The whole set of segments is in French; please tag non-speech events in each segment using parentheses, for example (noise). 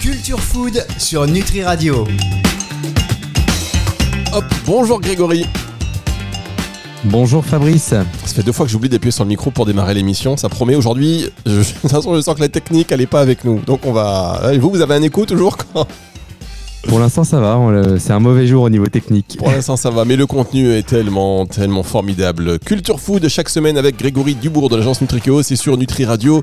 Culture Food sur Nutri Radio. Hop, bonjour Grégory. Bonjour Fabrice. Ça fait deux fois que j'oublie d'appuyer sur le micro pour démarrer l'émission. Ça promet aujourd'hui. Je, (laughs) de toute façon, je sens que la technique, elle est pas avec nous. Donc on va. Et vous, vous avez un écho toujours quand Pour l'instant, ça va. C'est un mauvais jour au niveau technique. Pour l'instant, ça va. Mais le contenu est tellement, tellement formidable. Culture Food chaque semaine avec Grégory Dubourg de l'agence Nutriceo. C'est sur Nutri Radio.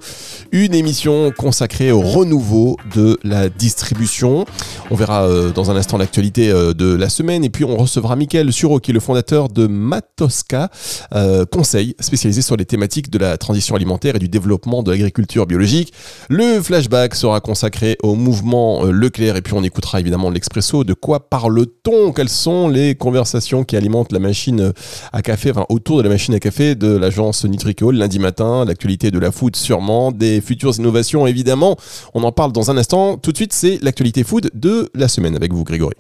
Une émission consacrée au renouveau de la distribution. On verra euh, dans un instant l'actualité euh, de la semaine. Et puis, on recevra Mickaël Suro, qui est le fondateur de Matosca, euh, conseil spécialisé sur les thématiques de la transition alimentaire et du développement de l'agriculture biologique. Le flashback sera consacré au mouvement Leclerc. Et puis, on écoutera évidemment l'expresso. De quoi parle-t-on? Quelles sont les conversations qui alimentent la machine à café, enfin autour de la machine à café de l'agence Nutrico le lundi matin, l'actualité de la food sûrement, des futures innovations évidemment. On en parle dans un instant. Tout de suite, c'est l'actualité food de la semaine avec vous, Grégory.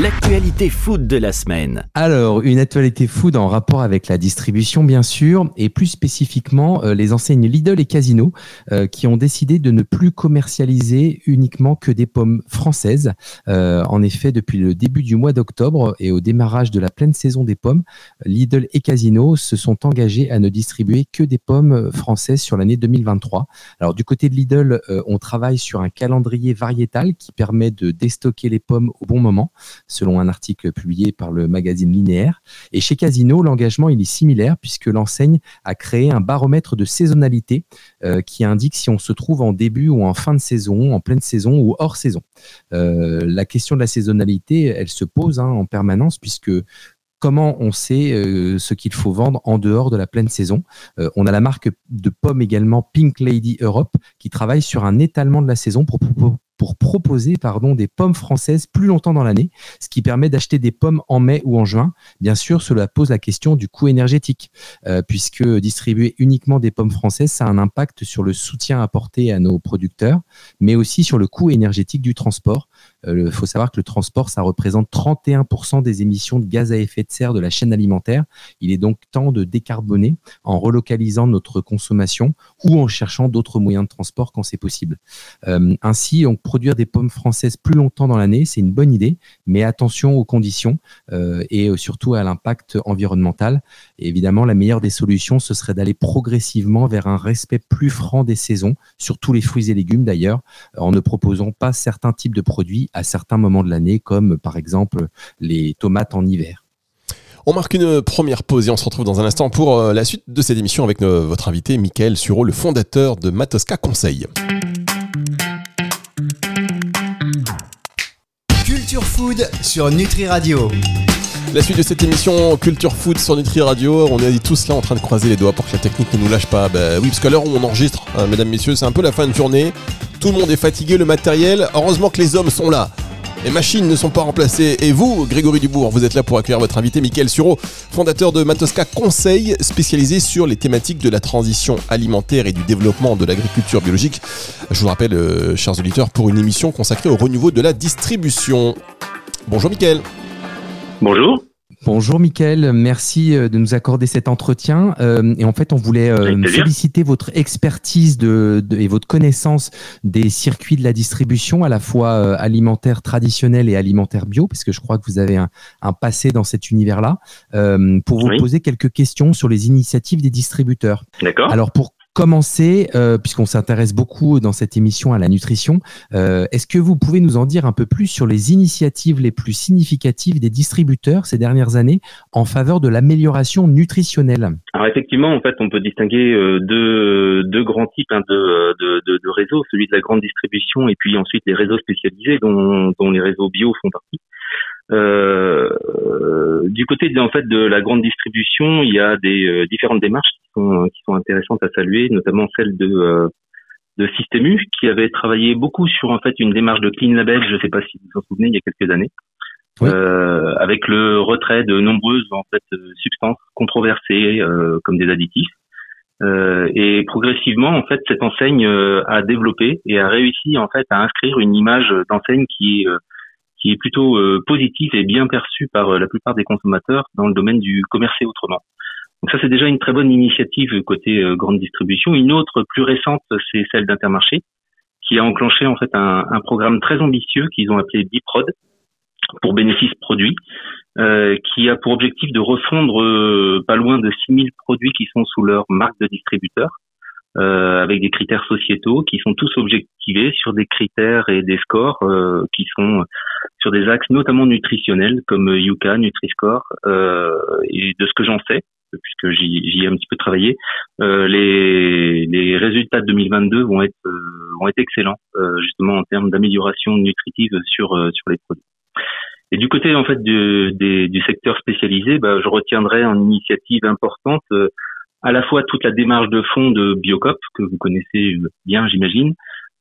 L'actualité food de la semaine. Alors, une actualité food en rapport avec la distribution, bien sûr, et plus spécifiquement euh, les enseignes Lidl et Casino euh, qui ont décidé de ne plus commercialiser uniquement que des pommes françaises. Euh, en effet, depuis le début du mois d'octobre et au démarrage de la pleine saison des pommes, Lidl et Casino se sont engagés à ne distribuer que des pommes françaises sur l'année 2023. Alors, du côté de Lidl, euh, on travaille sur un calendrier variétal qui permet de déstocker les pommes au bon moment selon un article publié par le magazine Linéaire. Et chez Casino, l'engagement est similaire puisque l'enseigne a créé un baromètre de saisonnalité euh, qui indique si on se trouve en début ou en fin de saison, en pleine saison ou hors saison. Euh, la question de la saisonnalité, elle se pose hein, en permanence puisque Comment on sait euh, ce qu'il faut vendre en dehors de la pleine saison Euh, On a la marque de pommes également Pink Lady Europe qui travaille sur un étalement de la saison pour, proposer pardon, des pommes françaises plus longtemps dans l'année, ce qui permet d'acheter des pommes en mai ou en juin. Bien sûr, cela pose la question du coût énergétique, euh, puisque distribuer uniquement des pommes françaises, ça a un impact sur le soutien apporté à nos producteurs, mais aussi sur le coût énergétique du transport. Il faut savoir que le transport, ça représente 31% des émissions de gaz à effet de serre de la chaîne alimentaire. Il est donc temps de décarboner en relocalisant notre consommation ou en cherchant d'autres moyens de transport quand c'est possible. Euh, ainsi, donc, produire des pommes françaises plus longtemps dans l'année, c'est une bonne idée, mais attention aux conditions euh, et surtout à l'impact environnemental. Et évidemment, la meilleure des solutions, ce serait d'aller progressivement vers un respect plus franc des saisons, sur tous les fruits et légumes d'ailleurs, en ne proposant pas certains types de produits à certains moments de l'année, comme par exemple les tomates en hiver. On marque une première pause et on se retrouve dans un instant pour euh, la suite de cette émission avec euh, votre invité, Michael Suro, le fondateur de Matosca Conseil. Culture Food sur Nutri Radio. La suite de cette émission Culture Food sur Nutri Radio, on est tous là en train de croiser les doigts pour que la technique ne nous lâche pas. Bah oui, parce qu'à l'heure où on enregistre, hein, mesdames, messieurs, c'est un peu la fin de journée. Tout le monde est fatigué, le matériel. Heureusement que les hommes sont là. Les machines ne sont pas remplacées. Et vous, Grégory Dubourg, vous êtes là pour accueillir votre invité, Mickaël Suro, fondateur de Matosca Conseil, spécialisé sur les thématiques de la transition alimentaire et du développement de l'agriculture biologique. Je vous rappelle, euh, chers auditeurs, pour une émission consacrée au renouveau de la distribution. Bonjour, Mickaël. Bonjour. Bonjour Mickaël, merci euh, de nous accorder cet entretien. Euh, et en fait, on voulait euh, féliciter votre expertise de, de- et votre connaissance des circuits de la distribution, à la fois euh, alimentaire traditionnel et alimentaire bio, parce que je crois que vous avez un, un passé dans cet univers-là, pour vous Oui. poser quelques questions sur les initiatives des distributeurs. D'accord. Alors pour commencer, euh, puisqu'on s'intéresse beaucoup dans cette émission à la nutrition, euh, est-ce que vous pouvez nous en dire un peu plus sur les initiatives les plus significatives des distributeurs ces dernières années en faveur de l'amélioration nutritionnelle? Alors effectivement, en fait, on peut distinguer euh, deux, deux grands types hein, de, de, de, de réseaux, celui de la grande distribution et puis ensuite les réseaux spécialisés dont, dont les réseaux bio font partie. Euh, du côté de, en fait de la grande distribution, il y a des euh, différentes démarches qui sont, qui sont intéressantes à saluer, notamment celle de euh, de Systemu qui avait travaillé beaucoup sur en fait une démarche de clean label, je ne sais pas si vous vous en souvenez, il y a quelques années, Oui. euh, avec le retrait de nombreuses en fait substances controversées euh, comme des additifs. Euh, et progressivement, en fait, cette enseigne a développé et a réussi en fait à inscrire une image d'enseigne qui est qui est plutôt euh, positive et bien perçue par euh, la plupart des consommateurs dans le domaine du commerce et autrement. Donc ça, c'est déjà une très bonne initiative côté grande distribution. Une autre plus récente, c'est celle d'Intermarché, qui a enclenché en fait un, programme très ambitieux qu'ils ont appelé Biprod pour bénéfice produit, euh, qui a pour objectif de refondre euh, pas loin de 6000 produits qui sont sous leur marque de distributeur, euh, avec des critères sociétaux qui sont tous objectivés sur des critères et des scores euh, qui sont sur des axes notamment nutritionnels comme Yuka, Nutri-Score, et de ce que j'en sais, puisque j'y ai un petit peu travaillé, les, les résultats de 2022 vont être vont être excellents justement en termes d'amélioration nutritive sur sur les produits. Et du côté en fait du, du secteur spécialisé, bah, je retiendrai en initiative importante euh, à la fois toute la démarche de fond de Biocop que vous connaissez bien, j'imagine,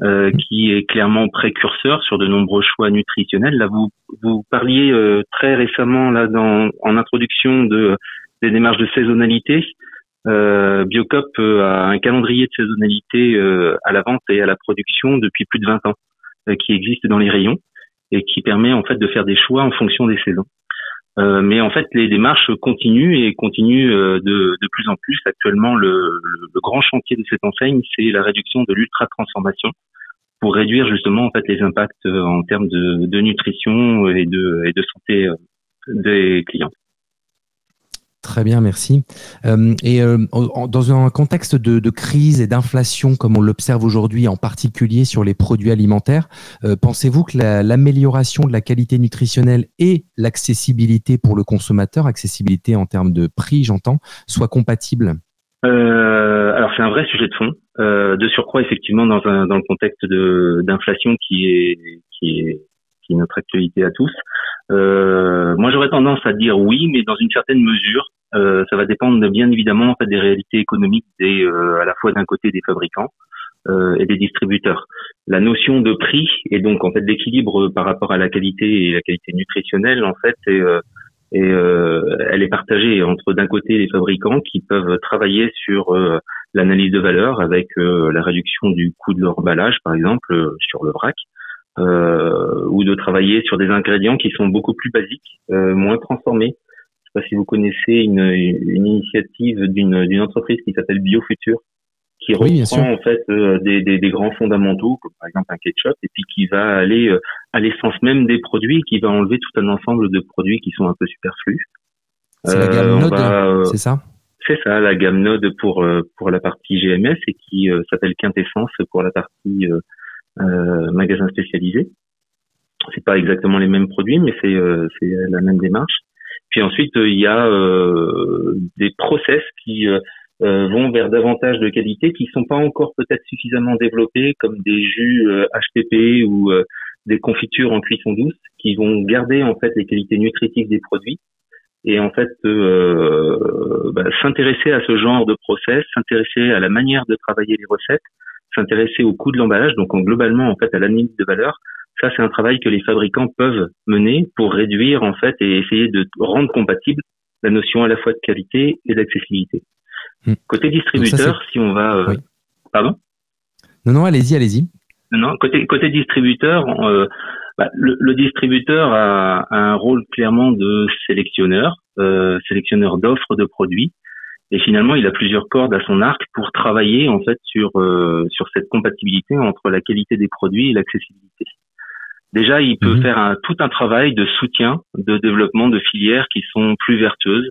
euh, mmh. qui est clairement précurseur sur de nombreux choix nutritionnels. Là, vous vous parliez euh, très récemment là dans en introduction de des démarches de saisonnalité. Euh, Biocop a un calendrier de saisonnalité à la vente et à la production depuis plus de 20 ans, qui existe dans les rayons et qui permet en fait de faire des choix en fonction des saisons. Euh, mais en fait, les démarches continuent et continuent euh, de, plus en plus. Actuellement, le, grand chantier de cette enseigne, c'est la réduction de l'ultra transformation pour réduire justement en fait les impacts euh, en termes de, de nutrition et de, et de santé des clients. Très bien, merci. Euh, et euh, dans un contexte de, crise et d'inflation, comme on l'observe aujourd'hui, en particulier sur les produits alimentaires, euh, pensez-vous que l'amélioration de la qualité nutritionnelle et l'accessibilité pour le consommateur, accessibilité en termes de prix, j'entends, soient compatibles Alors c'est un vrai sujet de fond. de surcroît, effectivement, dans, un, dans le contexte d'inflation qui est, qui est qui notre actualité à tous. Euh, moi, j'aurais tendance à dire oui, mais dans une certaine mesure. Euh, ça va dépendre bien évidemment en fait des réalités économiques des, euh, à la fois d'un côté des fabricants euh, et des distributeurs. La notion de prix et donc en fait d'équilibre par rapport à la qualité et la qualité nutritionnelle en fait et elle est partagée entre d'un côté les fabricants qui peuvent travailler sur l'analyse de valeur avec la réduction du coût de leur emballage par exemple sur le vrac euh, ou de travailler sur des ingrédients qui sont beaucoup plus basiques, euh, moins transformés. Je ne sais pas si vous connaissez une, une initiative d'une entreprise qui s'appelle BioFuture, qui reprend en fait euh, des, des, des, grands fondamentaux, comme par exemple un ketchup, et puis qui va aller euh, à l'essence même des produits, qui va enlever tout un ensemble de produits qui sont un peu superflus. C'est la gamme Node, c'est ça? C'est ça, la gamme Node pour pour la partie GMS et qui s'appelle Quintessence pour la partie euh, magasins spécialisés. C'est pas exactement les mêmes produits, mais c'est euh, la même démarche. Puis ensuite, il y a euh, des process qui vont vers davantage de qualité qui sont pas encore peut-être suffisamment développés, comme des jus HPP ou des confitures en cuisson douce, qui vont garder en fait les qualités nutritives des produits et en fait euh, bah, s'intéresser à ce genre de process, s'intéresser à la manière de travailler les recettes, s'intéresser au coût de l'emballage, donc globalement en fait à l'analyse de valeur. Ça, c'est un travail que les fabricants peuvent mener pour réduire en fait et essayer de rendre compatible la notion à la fois de qualité et d'accessibilité. Hmm. Côté distributeur, si on va, euh, pardon? Non, non, allez-y, allez-y. Non, côté côté distributeur, euh, bah, le, le, distributeur a, un rôle clairement de sélectionneur, euh, sélectionneur d'offres de produits. Et finalement, il a plusieurs cordes à son arc pour travailler en fait sur euh, sur cette compatibilité entre la qualité des produits et l'accessibilité. Déjà, il peut mhm. faire un, tout un travail de soutien, de développement de filières qui sont plus vertueuses,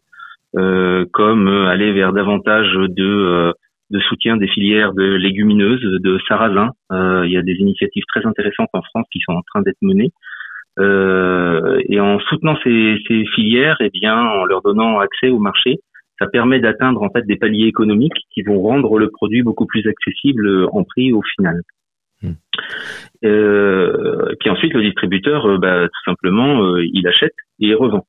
euh, comme euh, aller vers davantage de euh, de soutien des filières de légumineuses, de sarrasin. Euh, il y a des initiatives très intéressantes en France qui sont en train d'être menées. et en soutenant ces, ces filières, et eh bien, en leur donnant accès au marché, ça permet d'atteindre en fait des paliers économiques qui vont rendre le produit beaucoup plus accessible euh, en prix au final. Hmm. Euh, puis ensuite le distributeur, euh, bah, tout simplement, euh, il achète et il revend.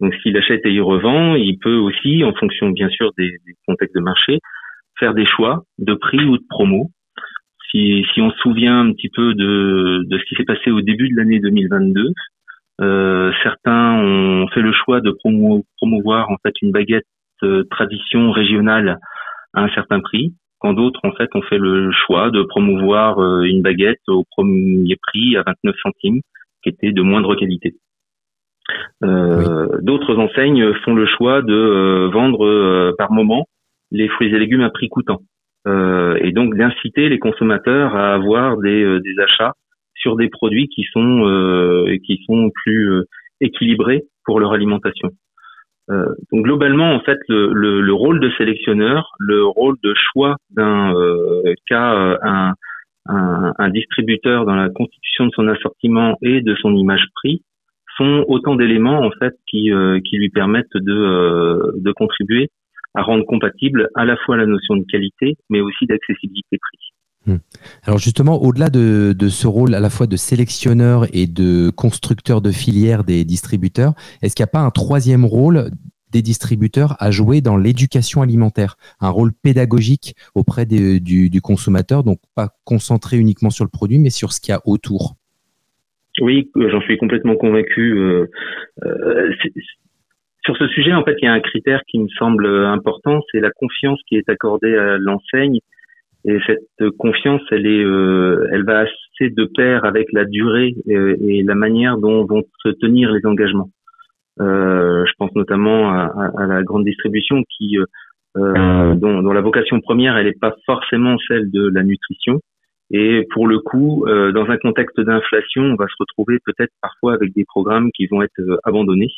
Donc s'il achète et il revend, il peut aussi, en fonction bien sûr des, des, contextes de marché, faire des choix de prix ou de promo. Si, si on se souvient un petit peu de, de ce qui s'est passé au début de l'année 2022, euh, certains ont fait le choix de promo, promouvoir en fait une baguette tradition régionale à un certain prix, quand d'autres en fait ont fait le choix de promouvoir euh, une baguette au premier prix à 29 centimes, qui était de moindre qualité. D'autres enseignes font le choix de vendre par moment les fruits et légumes à prix coûtant. et donc d'inciter les consommateurs à avoir des, des achats sur des produits qui sont qui sont plus équilibrés pour leur alimentation. Euh, donc globalement, en fait, le, le, le, rôle de sélectionneur, le rôle de choix d'un euh, qu'a euh, un, un, un, distributeur dans la constitution de son assortiment et de son image prix sont autant d'éléments en fait qui, euh, lui permettent de, de contribuer à rendre compatible à la fois la notion de qualité, mais aussi d'accessibilité prix. Hmm. Alors justement, au-delà de, ce rôle à la fois de sélectionneur et de constructeur de filière des distributeurs, est-ce qu'il n'y a pas un troisième rôle des distributeurs à jouer dans l'éducation alimentaire, un rôle pédagogique auprès du, consommateur, donc pas concentré uniquement sur le produit, mais sur ce qu'il y a autour? Oui, j'en suis complètement convaincu. Euh, euh, sur ce sujet, en fait, il y a un critère qui me semble important, c'est la confiance qui est accordée à l'enseigne et cette confiance, elle est, euh, elle va assez de pair avec la durée euh, et, la manière dont vont se tenir les engagements. Euh, je pense notamment à, à, la grande distribution qui, euh, dont, dont, la vocation première, elle n'est pas forcément celle de la nutrition. Et pour le coup, dans un contexte d'inflation, on va se retrouver peut-être parfois avec des programmes qui vont être abandonnés.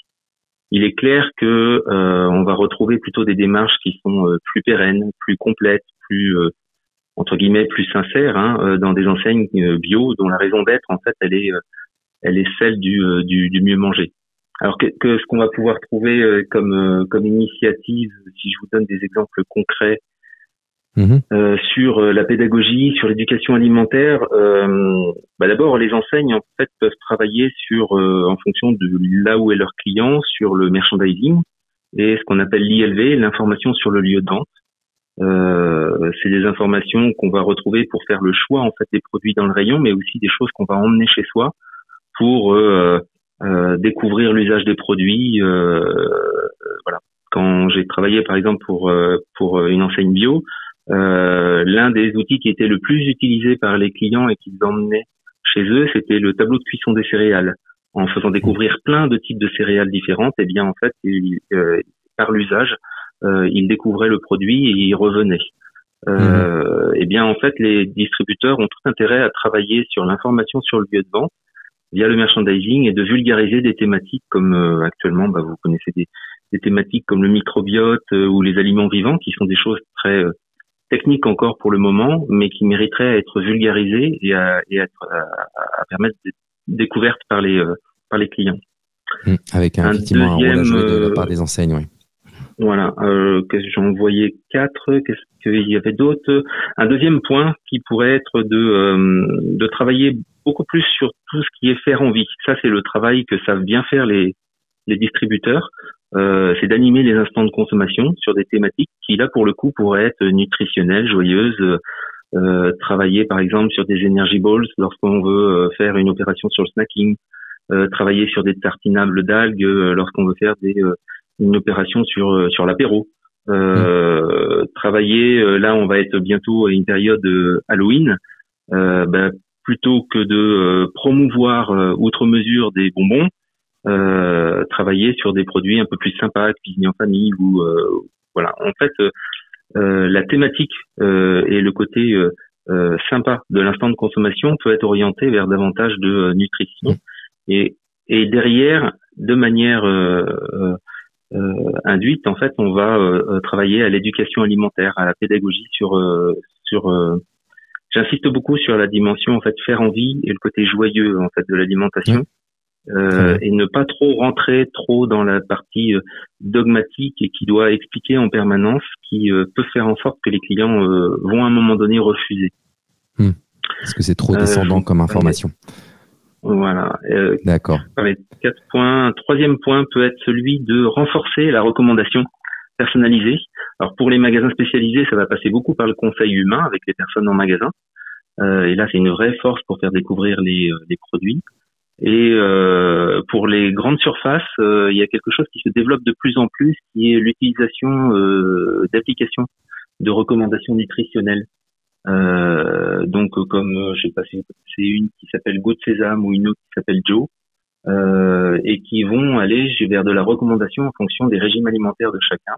Il est clair que on va retrouver plutôt des démarches qui sont plus pérennes, plus complètes, plus entre guillemets plus sincère hein, euh, dans des enseignes euh, bio dont la raison d'être en fait elle est euh, elle est celle du, du, du mieux manger. Alors que, que ce qu'on va pouvoir trouver comme comme initiative, si je vous donne des exemples concrets mmh euh, sur la pédagogie, sur l'éducation alimentaire, euh, bah d'abord les enseignes en fait peuvent travailler sur en fonction de là où est leur client, sur le merchandising et ce qu'on appelle l'ILV, l'information sur le lieu de vente. Euh, c'est des informations qu'on va retrouver pour faire le choix en fait des produits dans le rayon, mais aussi des choses qu'on va emmener chez soi pour euh, euh, découvrir l'usage des produits. voilà. Quand j'ai travaillé par exemple pour pour une enseigne bio, l'un des outils qui était le plus utilisé par les clients et qu'ils emmenaient chez eux, c'était le tableau de cuisson des céréales. En faisant découvrir plein de types de céréales différentes, et eh bien en fait, par l'usage, euh, il découvrait le produit et il revenait. Euh, mhm. Eh bien, en fait, les distributeurs ont tout intérêt à travailler sur l'information sur le lieu de vente via le merchandising et de vulgariser des thématiques comme euh, actuellement, bah, vous connaissez des, des, thématiques comme le microbiote euh, ou les aliments vivants, qui sont des choses très techniques encore pour le moment, mais qui mériteraient à être vulgarisées et à, et à, à, permettre des découvertes par les par les clients. Mmh, avec un, un effectivement deuxième, un rôle à jouer de la part des enseignes, oui. Voilà, euh, j'en voyais quatre. Qu'est-ce qu'il y avait d'autres Un deuxième point qui pourrait être de euh, de travailler beaucoup plus sur tout ce qui est faire envie. Ça, c'est le travail que savent bien faire les les distributeurs. Euh, c'est d'animer les instants de consommation sur des thématiques qui, là, pour le coup, pourraient être nutritionnelles, joyeuses. Euh, travailler, par exemple, sur des energy balls lorsqu'on veut euh, faire une opération sur le snacking. Euh, travailler sur des tartinables d'algues lorsqu'on veut faire des une opération sur euh, sur l'apéro. Euh, travailler, euh, là on va être bientôt à une période Halloween, bah, plutôt que de promouvoir outre mesure des bonbons, travailler sur des produits un peu plus sympas, cuisiner en famille ou voilà. En fait, la thématique et le côté sympa de l'instant de consommation peut être orienté vers davantage de nutrition et et derrière, de manière euh, induite, en fait, on va euh, euh, travailler à l'éducation alimentaire, à la pédagogie sur sur J'insiste beaucoup sur la dimension en fait faire envie et le côté joyeux en fait de l'alimentation. Euh, et ne pas trop rentrer trop dans la partie dogmatique et qui doit expliquer en permanence, qui peut faire en sorte que les clients vont à un moment donné refuser. Hmm. Parce que c'est trop descendant comme information. Voilà. Euh, D'accord. Quatre points. Un troisième point peut être celui de renforcer la recommandation personnalisée. Alors pour les magasins spécialisés, ça va passer beaucoup par le conseil humain avec les personnes en magasin. Euh, et là, c'est une vraie force pour faire découvrir les, euh, les produits. Et euh, pour les grandes surfaces, euh, il y a quelque chose qui se développe de plus en plus, qui est l'utilisation d'applications de recommandations nutritionnelles. Euh, donc comme euh, je sais pas si c'est une qui s'appelle Go de Sésame ou une autre qui s'appelle Joe. euh, et qui vont aller vers de la recommandation en fonction des régimes alimentaires de chacun,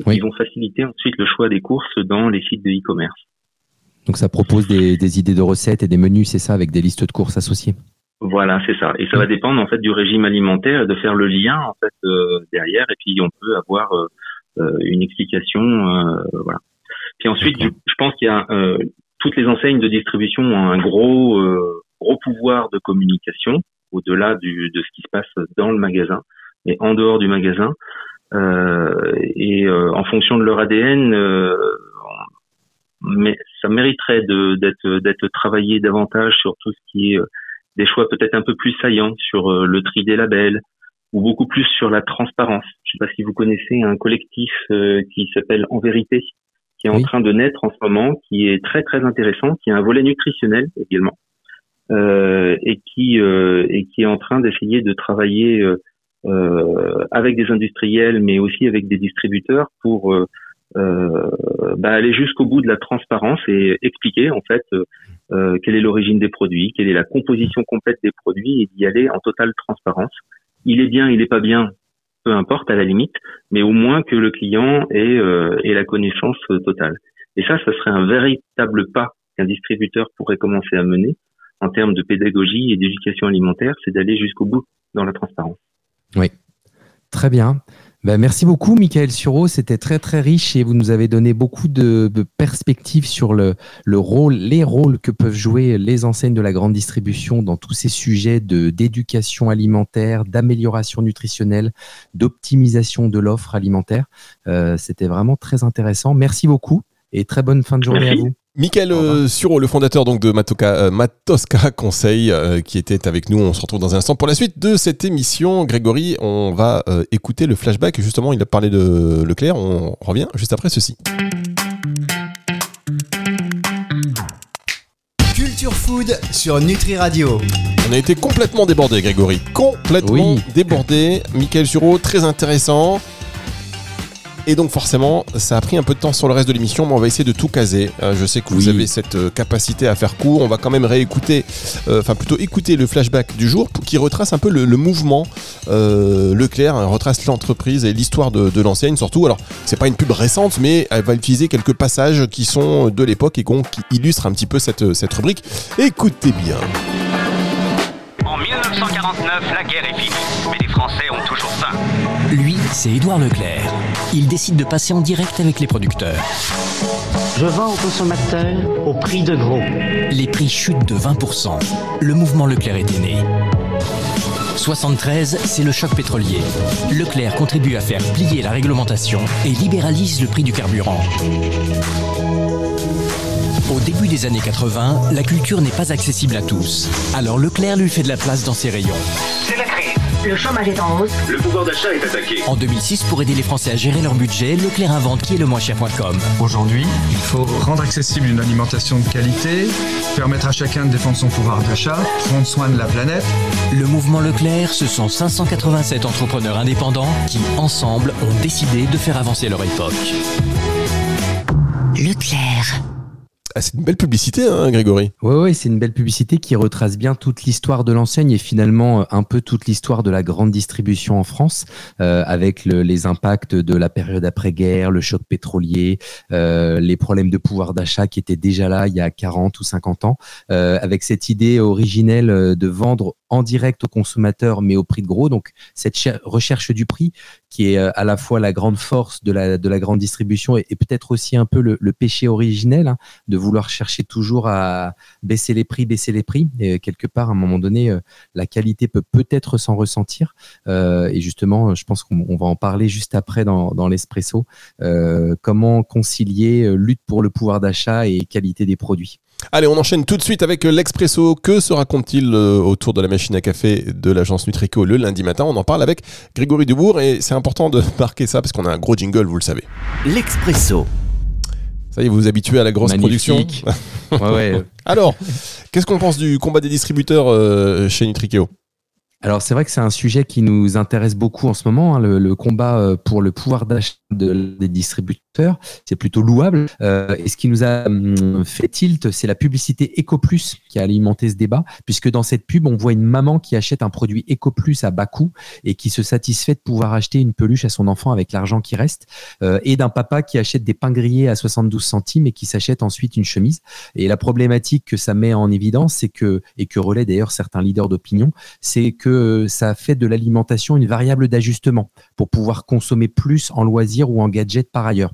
et Oui. qui vont faciliter ensuite le choix des courses dans les sites de e-commerce. Donc ça propose des, des idées de recettes et des menus, c'est ça, avec des listes de courses associées. Voilà, c'est ça. Et ça va dépendre en fait du régime alimentaire et de faire le lien en fait euh, derrière. Et puis on peut avoir euh, une explication, euh, voilà. Puis ensuite, je, je pense qu'il y a euh, toutes les enseignes de distribution ont un gros euh, gros pouvoir de communication au-delà du de ce qui se passe dans le magasin et en dehors du magasin. Euh, et euh, en fonction de leur ADN, euh, mais ça mériterait d'être d'être travaillé davantage sur tout ce qui est euh, des choix peut-être un peu plus saillants sur le tri des labels ou beaucoup plus sur la transparence. Je sais pas si vous connaissez un collectif euh, qui s'appelle En Vérité, qui est en Oui. train de naître en ce moment, qui est très très intéressant, qui a un volet nutritionnel également, euh, et qui euh, et qui est en train d'essayer de travailler euh, euh, avec des industriels, mais aussi avec des distributeurs pour euh, euh, bah, aller jusqu'au bout de la transparence et expliquer en fait quelle est l'origine des produits, quelle est la composition complète des produits et d'y aller en totale transparence. Il est bien, il est pas bien, peu importe à la limite, mais au moins que le client ait, euh, la connaissance euh, totale. Et ça, ça serait un véritable pas qu'un distributeur pourrait commencer à mener en termes de pédagogie et d'éducation alimentaire, c'est d'aller jusqu'au bout dans la transparence. Très bien. Ben, merci beaucoup, Michael Sureau. C'était très, très riche et vous nous avez donné beaucoup de, de perspectives sur le, le rôle, les rôles que peuvent jouer les enseignes de la grande distribution dans tous ces sujets de, d'éducation alimentaire, d'amélioration nutritionnelle, d'optimisation de l'offre alimentaire. Euh, c'était vraiment très intéressant. Merci beaucoup et très bonne fin de journée Merci. à vous. Michael euh, Sureau, le fondateur donc de Matoka, euh, Matoska Conseil, euh, qui était avec nous. On se retrouve dans un instant pour la suite de cette émission. Grégory, on va euh, écouter le flashback. Justement, il a parlé de Leclerc. On revient juste après ceci. Culture Food sur Nutri Radio. On a été complètement débordé, Grégory. Complètement Oui. débordé. Michael Sureau, très intéressant. Et donc forcément, ça a pris un peu de temps sur le reste de l'émission, mais on va essayer de tout caser. Euh, je sais que vous Oui. avez cette euh, capacité à faire court. On va quand même réécouter, euh, enfin plutôt écouter le flashback du jour qui retrace un peu le, le mouvement euh, Leclerc, hein, retrace l'entreprise et l'histoire de, de l'enseigne surtout. Alors, c'est pas une pub récente, mais elle va utiliser quelques passages qui sont de l'époque et qui illustrent un petit peu cette, cette rubrique. Écoutez bien. En 1949, la guerre est finie, mais les Français ont toujours faim. Lui, c'est Édouard Leclerc. Il décide de passer en direct avec les producteurs. Je vends aux consommateurs au prix de gros. Les prix chutent de 20%. Le mouvement Leclerc était né. 73, c'est le choc pétrolier. Leclerc contribue à faire plier la réglementation et libéralise le prix du carburant. Au début des années 80, la culture n'est pas accessible à tous. Alors Leclerc lui fait de la place dans ses rayons. C'est la crise. Le chômage est en hausse. Le pouvoir d'achat est attaqué. En 2006, pour aider les Français à gérer leur budget, Leclerc invente qui est le moins cher.com. Aujourd'hui, il faut rendre accessible une alimentation de qualité, permettre à chacun de défendre son pouvoir d'achat, prendre soin de la planète. Le mouvement Leclerc, ce sont 587 entrepreneurs indépendants qui, ensemble, ont décidé de faire avancer leur époque. Leclerc. Ah, c'est une belle publicité, hein, Grégory. Ouais, c'est une belle publicité qui retrace bien toute l'histoire de l'enseigne et finalement euh, un peu toute l'histoire de la grande distribution en France, euh, avec le- les impacts de la période après-guerre, le choc pétrolier, euh, les problèmes de pouvoir d'achat qui étaient déjà là il y a 40 ou 50 ans, avec cette idée originelle de vendre en direct aux consommateurs mais au prix de gros. Donc cette cher- recherche du prix qui est euh, à la fois la grande force de la, de la grande distribution et, peut-être aussi un peu le, péché originel hein, de vouloir chercher toujours à baisser les prix, baisser les prix. Et euh, quelque part, à un moment donné, euh, la qualité peut peut-être s'en ressentir. Et justement, je pense qu'on on va en parler juste après dans, l'espresso. Comment concilier lutte pour le pouvoir d'achat et qualité des produits Allez, on enchaîne tout de suite avec l'Expresso. Que se raconte-t-il euh, autour de la machine à café de l'agence Nutrico le lundi matin? On en parle avec Grégory Dubourg et c'est important de (laughs) marquer ça parce qu'on a un gros jingle, vous le savez. L'Expresso. Ça y est, vous vous habituez à la grosse Magnifique. production. (laughs) Ouais, ouais. Alors, qu'est-ce qu'on pense du combat des distributeurs euh, chez Nutrico? Alors c'est vrai que c'est un sujet qui nous intéresse beaucoup en ce moment, hein, le, le combat euh, pour le pouvoir d'achat de, des distributeurs, c'est plutôt louable. Euh, et ce qui nous a hum, fait tilt, c'est la publicité EcoPlus qui a alimenté ce débat, puisque dans cette pub, on voit une maman qui achète un produit EcoPlus à bas coût et qui se satisfait de pouvoir acheter une peluche à son enfant avec l'argent qui reste, euh, et d'un papa qui achète des pains grillés à 72 centimes et qui s'achète ensuite une chemise. Et la problématique que ça met en évidence, c'est que, et que relaient d'ailleurs certains leaders d'opinion, c'est que ça fait de l'alimentation une variable d'ajustement pour pouvoir consommer plus en loisirs ou en gadgets par ailleurs.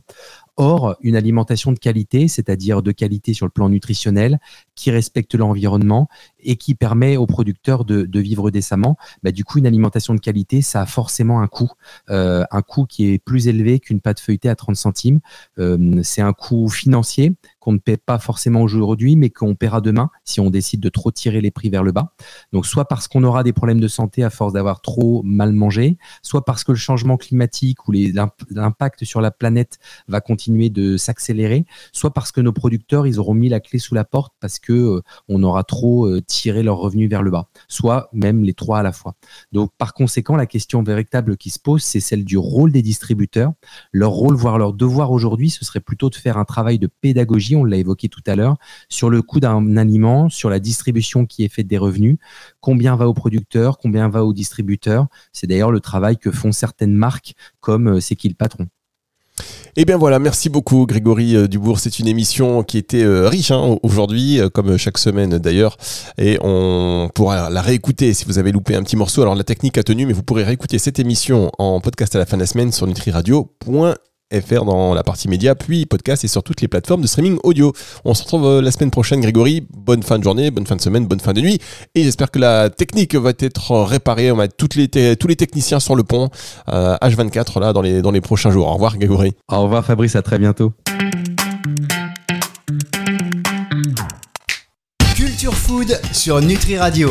Or, une alimentation de qualité, c'est-à-dire de qualité sur le plan nutritionnel, qui respecte l'environnement et qui permet aux producteurs de, vivre décemment, bah, du coup, une alimentation de qualité, ça a forcément un coût, euh, un coût qui est plus élevé qu'une pâte feuilletée à 30 centimes. Euh, c'est un coût financier qu'on ne paie pas forcément aujourd'hui, mais qu'on paiera demain si on décide de trop tirer les prix vers le bas. Donc, soit parce qu'on aura des problèmes de santé à force d'avoir trop mal mangé, soit parce que le changement climatique ou l'impact sur la planète va continuer de s'accélérer, soit parce que nos producteurs, ils auront mis la clé sous la porte parce que euh, on aura trop euh, tiré leurs revenus vers le bas, soit même les trois à la fois. Donc, par conséquent, la question véritable qui se pose, c'est celle du rôle des distributeurs. Leur rôle, voire leur devoir aujourd'hui, ce serait plutôt de faire un travail de pédagogie, on l'a évoqué tout à l'heure, sur le coût d'un aliment, sur la distribution qui est faite des revenus, combien va aux producteurs, combien va aux distributeurs. C'est d'ailleurs le travail que font certaines marques comme C'est qui le patron. Eh bien voilà, merci beaucoup Grégory euh, Dubourg. C'est une émission qui était euh, riche hein, aujourd'hui, euh, comme chaque semaine d'ailleurs. Et on pourra la réécouter si vous avez loupé un petit morceau. Alors la technique a tenu, mais vous pourrez réécouter cette émission en podcast à la fin de la semaine sur nutriradio.fr fr dans la partie média, puis podcast et sur toutes les plateformes de streaming audio. On se retrouve euh, la semaine prochaine, Grégory. Bonne fin de journée, bonne fin de semaine, bonne fin de nuit. Et j'espère que la technique va être réparée. On va être toutes les tous les techniciens sur le pont, euh, H24 là, dans les, dans les prochains jours. Au revoir, Grégory. Au revoir, Fabrice. À très bientôt. Culture Food sur Nutri Radio.